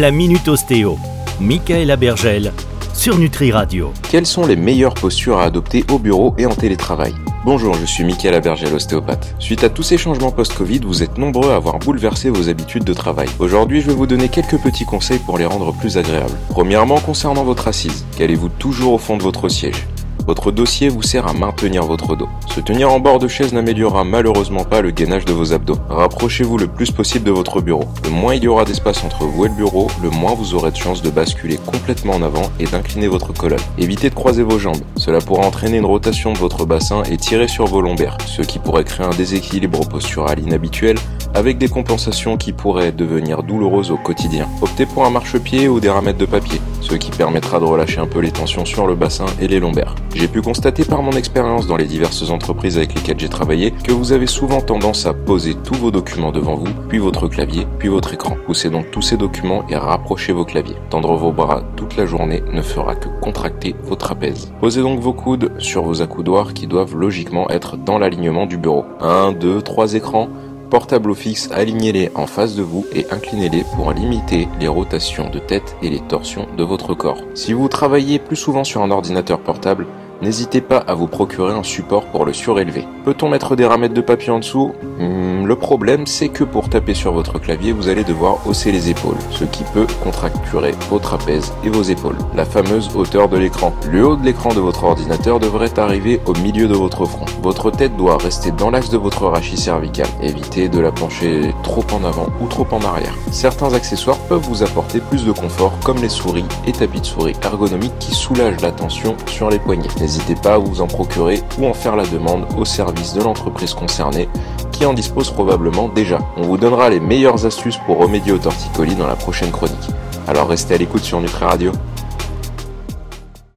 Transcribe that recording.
la Minute Ostéo. Michaela Bergel sur Nutri Radio. Quelles sont les meilleures postures à adopter au bureau et en télétravail Bonjour, je suis Michaela Bergel, ostéopathe. Suite à tous ces changements post-Covid, vous êtes nombreux à avoir bouleversé vos habitudes de travail. Aujourd'hui, je vais vous donner quelques petits conseils pour les rendre plus agréables. Premièrement, concernant votre assise, calez-vous toujours au fond de votre siège. Votre dossier vous sert à maintenir votre dos. Se tenir en bord de chaise n'améliorera malheureusement pas le gainage de vos abdos. Rapprochez-vous le plus possible de votre bureau. Le moins il y aura d'espace entre vous et le bureau, le moins vous aurez de chances de basculer complètement en avant et d'incliner votre colonne. Évitez de croiser vos jambes. Cela pourra entraîner une rotation de votre bassin et tirer sur vos lombaires, ce qui pourrait créer un déséquilibre postural inhabituel avec des compensations qui pourraient devenir douloureuses au quotidien. Optez pour un marchepied ou des ramettes de papier, ce qui permettra de relâcher un peu les tensions sur le bassin et les lombaires. J'ai pu constater par mon expérience dans les diverses entreprises avec lesquelles j'ai travaillé que vous avez souvent tendance à poser tous vos documents devant vous, puis votre clavier, puis votre écran. Poussez donc tous ces documents et rapprochez vos claviers. Tendre vos bras toute la journée ne fera que contracter vos trapèzes. Posez donc vos coudes sur vos accoudoirs qui doivent logiquement être dans l'alignement du bureau. 1, 2, 3 écrans Portable fixe, alignez-les en face de vous et inclinez-les pour limiter les rotations de tête et les torsions de votre corps. Si vous travaillez plus souvent sur un ordinateur portable, n'hésitez pas à vous procurer un support pour le surélever. Peut-on mettre des ramettes de papier en dessous? Hmm, Le problème, c'est que pour taper sur votre clavier, vous allez devoir hausser les épaules, ce qui peut contracturer vos trapèzes et vos épaules. La fameuse hauteur de l'écran. Le haut de l'écran de votre ordinateur devrait arriver au milieu de votre front. Votre tête doit rester dans l'axe de votre rachis cervical. Évitez de la pencher trop en avant ou trop en arrière. Certains accessoires peuvent vous apporter plus de confort, comme les souris et tapis de souris ergonomiques qui soulagent la tension sur les poignets. N'hésitez pas à vous en procurer ou en faire la demande au service de l'entreprise concernée qui en dispose probablement déjà. On vous donnera les meilleures astuces pour remédier au torticolis dans la prochaine chronique. Alors restez à l'écoute sur Nutri Radio.